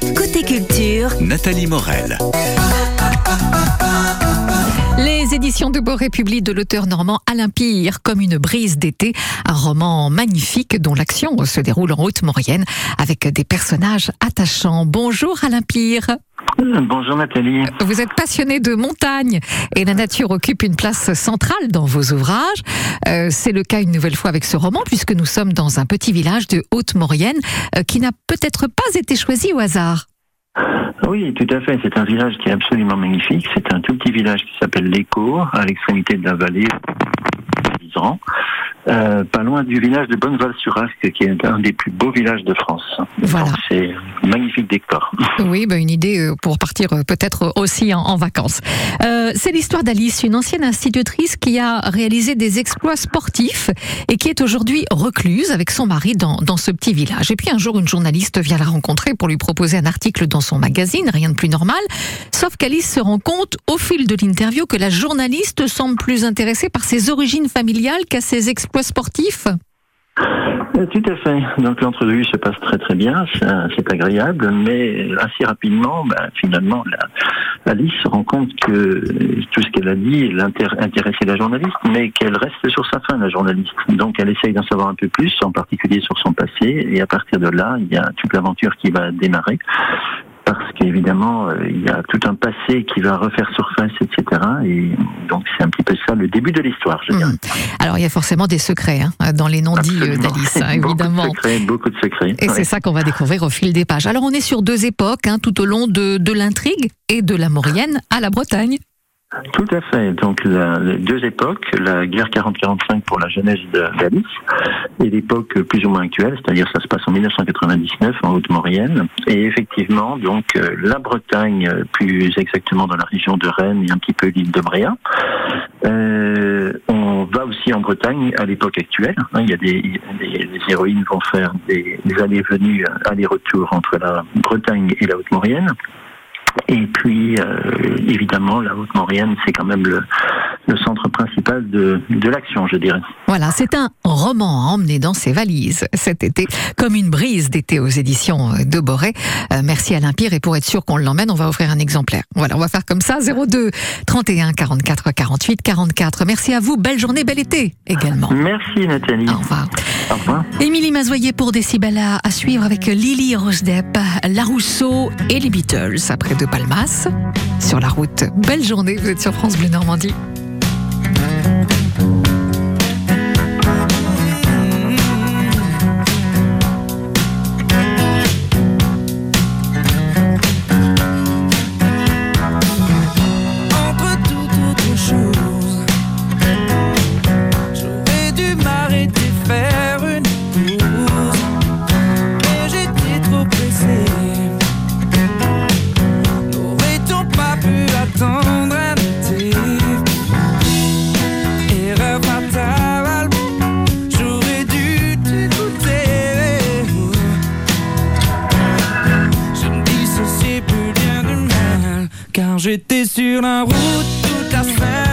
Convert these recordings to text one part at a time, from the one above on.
Côté culture, Nathalie Morel. Éditions de Boré publient de l'auteur normand Alain Pire comme une brise d'été, un roman magnifique dont l'action se déroule en Haute-Maurienne avec des personnages attachants. Bonjour Alain Pire. Bonjour Nathalie. Vous êtes passionné de montagne et la nature occupe une place centrale dans vos ouvrages. Euh, c'est le cas une nouvelle fois avec ce roman puisque nous sommes dans un petit village de Haute-Maurienne euh, qui n'a peut-être pas été choisi au hasard. Oui, tout à fait. C'est un village qui est absolument magnifique. C'est un tout petit village qui s'appelle l'Écho, à l'extrémité de la vallée, euh, pas loin du village de Bonneval-sur-Asque, qui est un des plus beaux villages de France. Voilà. C'est magnifique décor. Oui, bah une idée euh, pour partir euh, peut-être aussi en, en vacances. Euh, c'est l'histoire d'Alice, une ancienne institutrice qui a réalisé des exploits sportifs et qui est aujourd'hui recluse avec son mari dans, dans ce petit village. Et puis un jour, une journaliste vient la rencontrer pour lui proposer un article dans son magazine, rien de plus normal. Sauf qu'Alice se rend compte au fil de l'interview que la journaliste semble plus intéressée par ses origines familiales qu'à ses exploits sportifs. Euh, Tout à fait. Donc l'entrevue se passe très très bien, c'est c'est agréable, mais assez rapidement, bah, finalement, Alice se rend compte que tout ce qu'elle a dit intéressait la journaliste, mais qu'elle reste sur sa fin, la journaliste. Donc elle essaye d'en savoir un peu plus, en particulier sur son passé, et à partir de là, il y a toute l'aventure qui va démarrer. Parce qu'évidemment, euh, il y a tout un passé qui va refaire surface, etc. Et donc c'est un petit peu ça le début de l'histoire, je dirais. Hmm. Alors il y a forcément des secrets hein, dans les non-dits euh, d'Alice, hein, évidemment. Beaucoup de secrets, beaucoup de secrets. Et Ouais. c'est ça qu'on va découvrir au fil des pages. Alors on est sur deux époques hein, tout au long de, de l'intrigue et de la Maurienne à la Bretagne. Tout à fait. Donc la- les deux époques, la guerre 40-45 pour la jeunesse de- d'Alice et l'époque plus ou moins actuelle, c'est-à-dire ça se passe en 1999 en Haute-Maurienne. Et effectivement, donc euh, la Bretagne, euh, plus exactement dans la région de Rennes et un petit peu l'île de Bréa. Euh, on va aussi en Bretagne à l'époque actuelle. hein. Il y a des, des- les héroïnes vont faire des, des allées-venues, euh, allers-retours entre la Bretagne et la Haute-Maurienne. Et puis, euh, évidemment, la Haute-Maurienne, c'est quand même le, le centre principal de, de l'action, je dirais. Voilà, c'est un roman à emmener dans ses valises cet été, comme une brise d'été aux éditions de Boré. Euh, merci Alain Pire et pour être sûr qu'on l'emmène, on va offrir un exemplaire. Voilà, on va faire comme ça, 02 31 44 48 44. Merci à vous, belle journée, bel été également. Merci Nathalie. Au revoir. Au revoir. Émilie Mazoyer pour Décibella à suivre avec Lily Rosdepp, La Rousseau et les Beatles après De Palmas. Sur la route, belle journée, vous êtes sur France Bleu Normandie. Route toute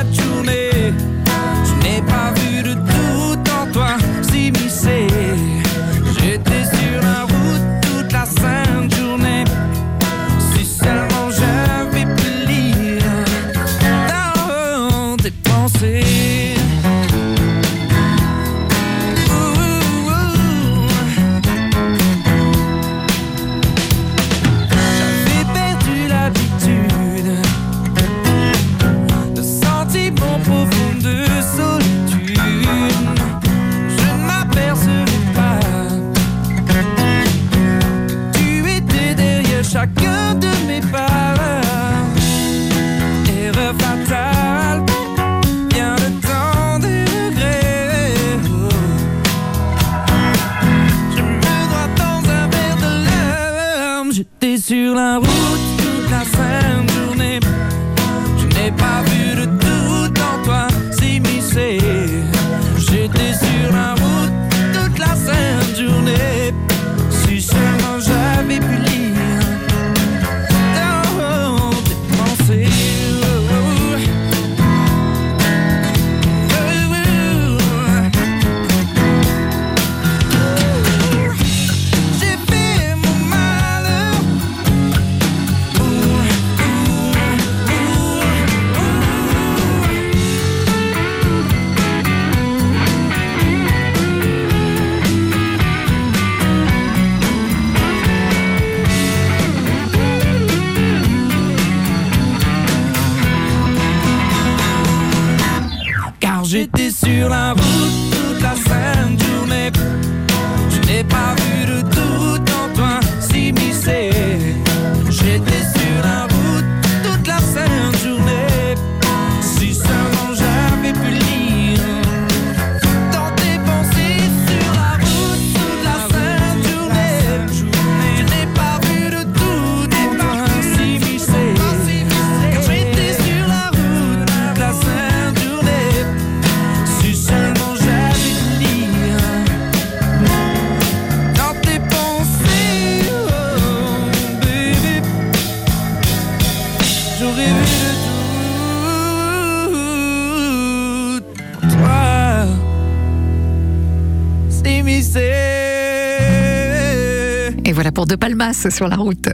Et voilà pour De Palmas sur la route.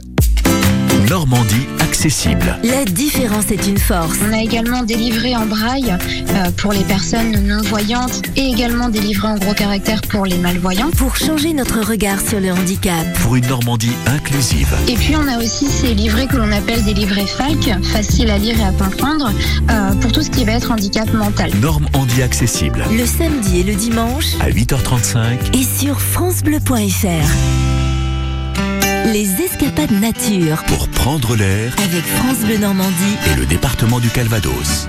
Normandie accessible. La différence est une force. On a également des livrets en braille euh, pour les personnes non-voyantes et également des livrets en gros caractères pour les malvoyants. Pour changer notre regard sur le handicap. Pour une Normandie inclusive. Et puis on a aussi ces livrets que l'on appelle des livrets FALC, faciles à lire et à comprendre, euh, pour tout ce qui va être handicap mental. Normandie accessible. Le samedi et le dimanche À 8h35. et sur francebleu.fr. Les escapades nature Pour prendre l'air avec France Bleu Normandie. et le département du Calvados.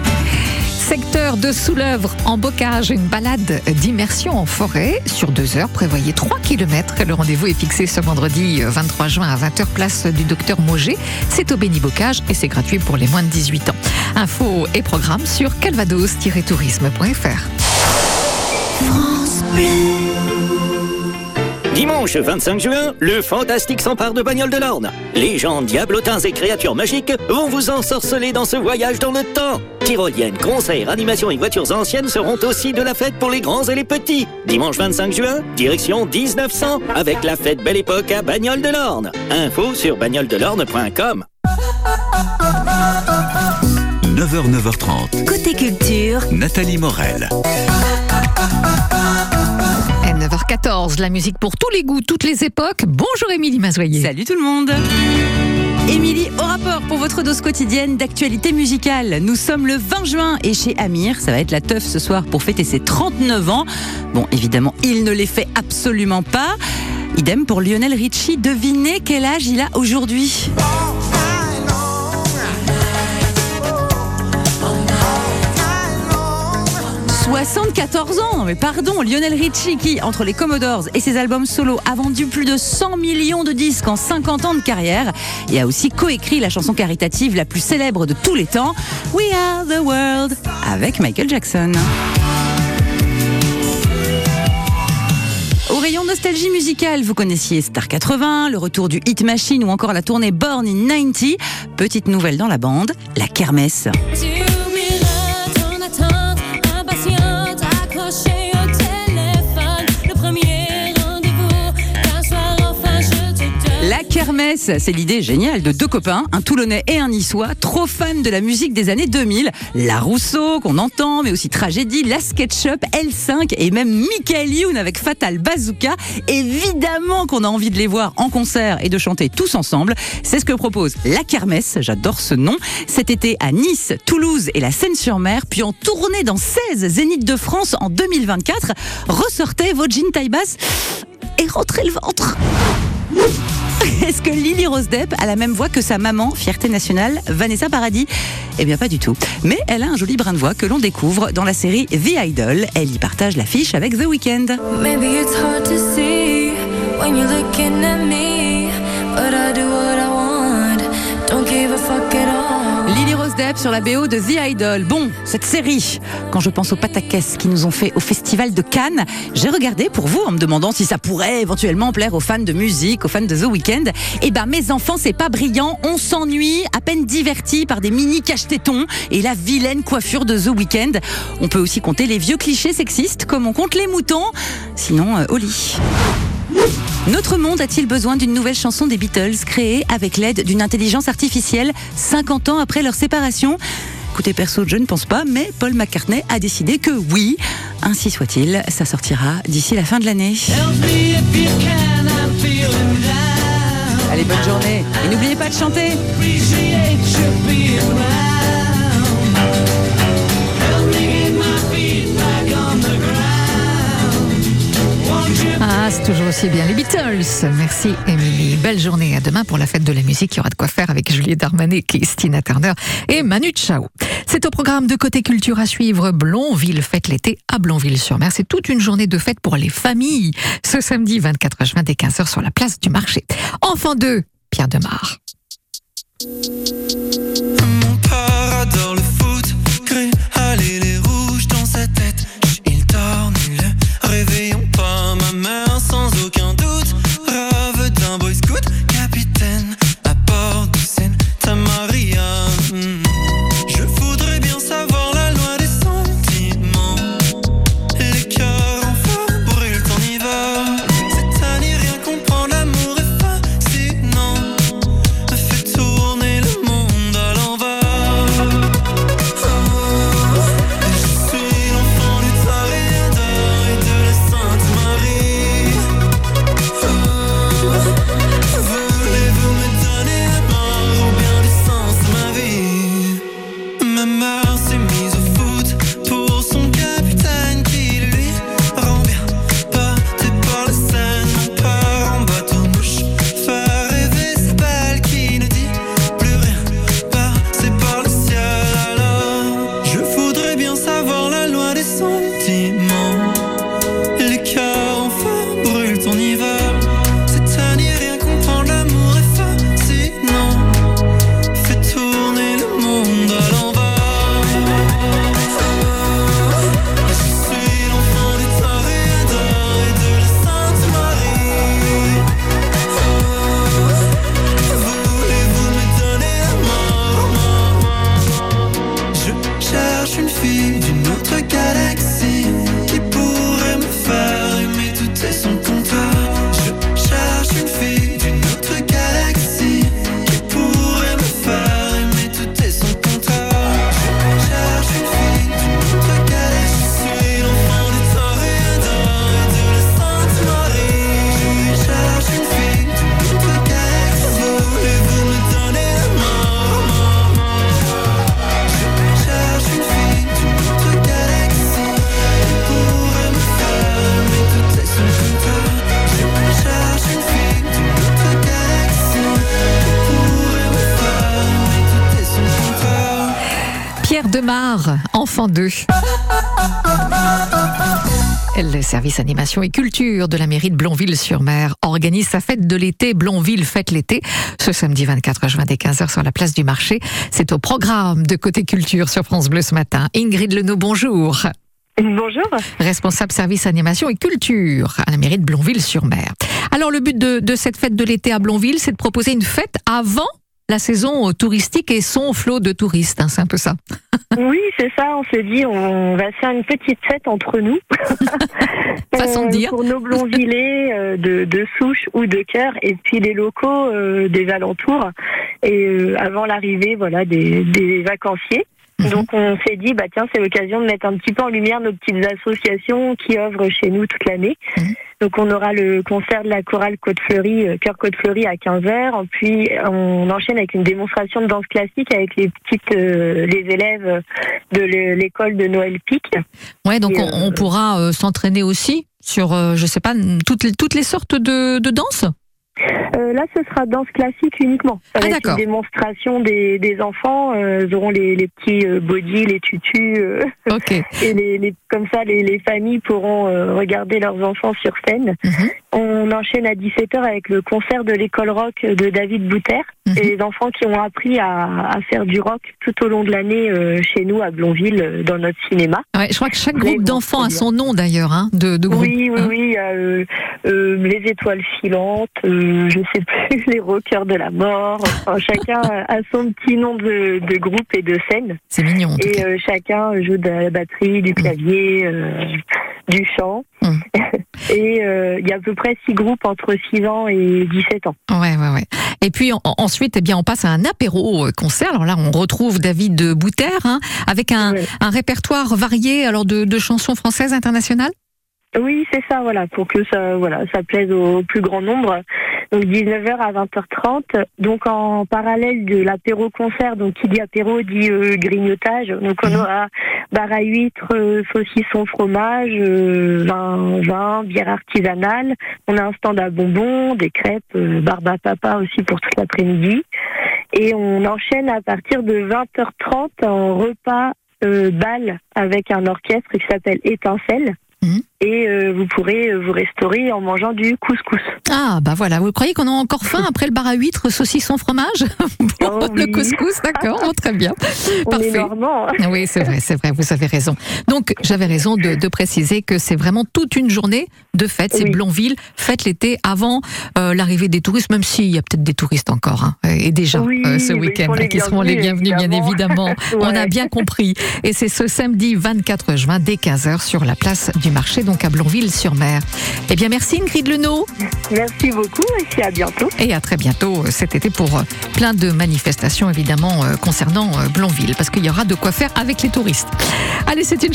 Secteur de Soulèvre en bocage, une balade d'immersion en forêt sur deux heures. Prévoyez 3 km. Le rendez-vous est fixé ce vendredi euh, 23 juin à 20h, place du docteur Moget. C'est au Béni Bocage et c'est gratuit pour les moins de 18 ans. Infos et programmes sur calvados-tourisme.fr. Dimanche 25 juin, le Fantastique s'empare de Bagnole de l'Orne. Légendes, diablotins et créatures magiques vont vous ensorceler dans ce voyage dans le temps. Tyroliennes, concerts, animations et voitures anciennes seront aussi de la fête pour les grands et les petits. Dimanche 25 juin, direction 1900 avec la fête Belle Époque à Bagnole de l'Orne. Info sur bagnoledelorne.com. 9h, 9h30. Côté culture, Nathalie Morel. Et 9h14, la musique pour tous les goûts, toutes les époques. Bonjour Émilie Mazoyer. Salut tout le monde Émilie, au rapport pour votre dose quotidienne d'actualité musicale. Nous sommes le 20 juin et chez Amir, ça va être la teuf ce soir pour fêter ses 39 ans. Bon, évidemment, il ne les fait absolument pas. Idem pour Lionel Richie. Devinez quel âge il a aujourd'hui? 74 ans mais pardon, Lionel Richie qui, entre les Commodores et ses albums solo, a vendu plus de 100 millions de disques en 50 ans de carrière et a aussi coécrit la chanson caritative la plus célèbre de tous les temps, We Are the World, avec Michael Jackson. Au rayon nostalgie musicale, vous connaissiez Star 80, le retour du Hit Machine ou encore la tournée Born in 90. Petite nouvelle dans la bande, la kermesse. La kermesse, c'est l'idée géniale de deux copains, un Toulonnais et un Niçois, trop fans de la musique des années 2000. La Rousseau, qu'on entend, mais aussi Tragédie, La SketchUp, L5 et même Michael Youn avec Fatal Bazooka. Évidemment qu'on a envie de les voir en concert et de chanter tous ensemble. C'est ce que propose La Kermesse, j'adore ce nom, cet été à Nice, Toulouse et la Seine-sur-Mer, puis en tournée dans 16 Zénith de France en 2024. Ressortez vos jeans taille basse et rentrez le ventre. Est-ce que Lily Rose Depp a la même voix que sa maman, fierté nationale, Vanessa Paradis? Eh bien pas du tout. Mais elle a un joli brin de voix que l'on découvre dans la série The Idol. Elle y partage l'affiche avec The Weeknd. Sur la BO de The Idol. Bon, cette série, quand je pense aux pataquès qui nous ont fait au Festival de Cannes, j'ai regardé pour vous en me demandant si ça pourrait éventuellement plaire aux fans de musique, aux fans de The Weeknd. Eh ben, mes enfants, c'est pas brillant. On s'ennuie, à peine divertis par des mini cache-tétons et la vilaine coiffure de The Weeknd. On peut aussi compter les vieux clichés sexistes comme on compte les moutons. Sinon, euh, au lit. Notre monde a-t-il besoin d'une nouvelle chanson des Beatles créée avec l'aide d'une intelligence artificielle 50 ans après leur séparation? Écoutez, perso, je ne pense pas, mais Paul McCartney a décidé que oui. Ainsi soit-il, ça sortira d'ici la fin de l'année. Allez, bonne journée. Et n'oubliez pas de chanter. Toujours aussi bien. Les Beatles. Merci, Émilie. Belle journée. À demain pour la fête de la musique. Il y aura de quoi faire avec Juliette Darmanet, Christina Turner et Manu Chao. C'est au programme de Côté Culture à suivre. Blonville fête l'été à Blonville-sur-Mer. C'est toute une journée de fête pour les familles. Ce samedi 24 juin dès 15h sur la place du marché. Enfant 2, Pierre Demar. 2. Le service animation et culture de la mairie de Blonville-sur-Mer organise sa fête de l'été Blonville Fête l'été ce samedi 24 juin dès 15h sur la place du marché. C'est au programme de Côté Culture sur France Bleu ce matin. Ingrid Lenot, bonjour. Bonjour. Responsable service animation et culture à la mairie de Blonville-sur-Mer. Alors le but de, de cette fête de l'été à Blonville, c'est de proposer une fête avant la saison touristique et son flot de touristes. hein, c'est un peu ça. Oui, c'est ça. On s'est dit, on va faire une petite fête entre nous. Façon de dire. Pour nos blonvillés euh, de, de souche ou de cœur, et puis les locaux euh, des alentours. Et euh, avant l'arrivée, voilà, des, des vacanciers. Mhm. Donc on s'est dit, bah tiens, c'est l'occasion de mettre un petit peu en lumière nos petites associations qui œuvrent chez nous toute l'année. Mhm. Donc on aura le concert de la chorale Côte Fleurie, euh, Cœur Côte Fleurie à 15h. Puis on enchaîne avec une démonstration de danse classique avec les petites, euh, les élèves de l'é- l'école de Noël Pic. Ouais, donc on, on pourra euh, s'entraîner aussi sur, euh, je sais pas, toutes les, toutes les sortes de, de danses. Euh, là, ce sera danse classique uniquement. Ah, d'accord. une démonstration des, des enfants. Euh, ils auront les, les petits euh, bodys, les tutus. euh, et les, les- comme ça, les, les familles pourront euh, regarder leurs enfants sur scène. Mhm. On enchaîne à 17h avec le concert de l'école rock de David Bouter. Et les enfants qui ont appris à, à faire du rock tout au long de l'année euh, chez nous à Blonville, euh, dans notre cinéma. Ouais, je crois que chaque groupe d'enfants a son nom d'ailleurs, hein, de, de groupe. Oui, oui, hein. euh, euh, les étoiles filantes, euh, je sais plus, les rockers de la mort. Enfin, chacun a son petit nom de, de groupe et de scène. C'est mignon. en tout Et cas. euh, chacun joue de la batterie, du clavier, euh, du chant. Mm. Et euh, il y a à peu près six groupes entre 6 ans et 17 ans. Ouais, ouais, ouais. Et puis en- ensuite, eh bien, on passe à un apéro euh, concert. Alors là, on retrouve David Bouter hein, avec un, répertoire varié alors de, de chansons françaises internationales? Oui, c'est ça, voilà, pour que ça, voilà, ça plaise au plus grand nombre. Donc 19h à 20h30. Donc en parallèle de l'apéro-concert, donc qui dit apéro dit euh, grignotage. Donc on aura bar à huîtres, euh, saucisson, fromage, euh, vin, vin, bière artisanale. On a un stand à bonbons, des crêpes, euh, barbe à papa aussi pour toute l'après-midi. Et on enchaîne à partir de 20h30 en repas euh, bal avec un orchestre qui s'appelle Étincelle. Et euh, vous pourrez euh, vous restaurer en mangeant du couscous. Ah, bah voilà. Vous croyez qu'on a encore faim après le bar à huîtres, saucisson, fromage? Pour Oh le couscous, d'accord, oh, très bien. On est Parfait. normand. hein. Oui, c'est vrai, c'est vrai, vous avez raison. Donc, j'avais raison de, de préciser que c'est vraiment toute une journée de fête. C'est Oui. Blonville, fête l'été avant euh, l'arrivée des touristes, même s'il y a peut-être des touristes encore, hein, et déjà Oui, euh, ce week-end, les qui seront les bienvenus, bien évidemment. On a bien compris. Et c'est ce samedi 24 juin, dès 15h, sur la place du marché, donc à Blonville-sur-Mer. Eh bien, merci Ingrid Lenot. Merci beaucoup et à bientôt. Et à très bientôt euh, cet été pour euh, plein de manifestations, évidemment, euh, concernant Blonville, parce qu'il y aura de quoi faire avec les touristes. Allez, c'est une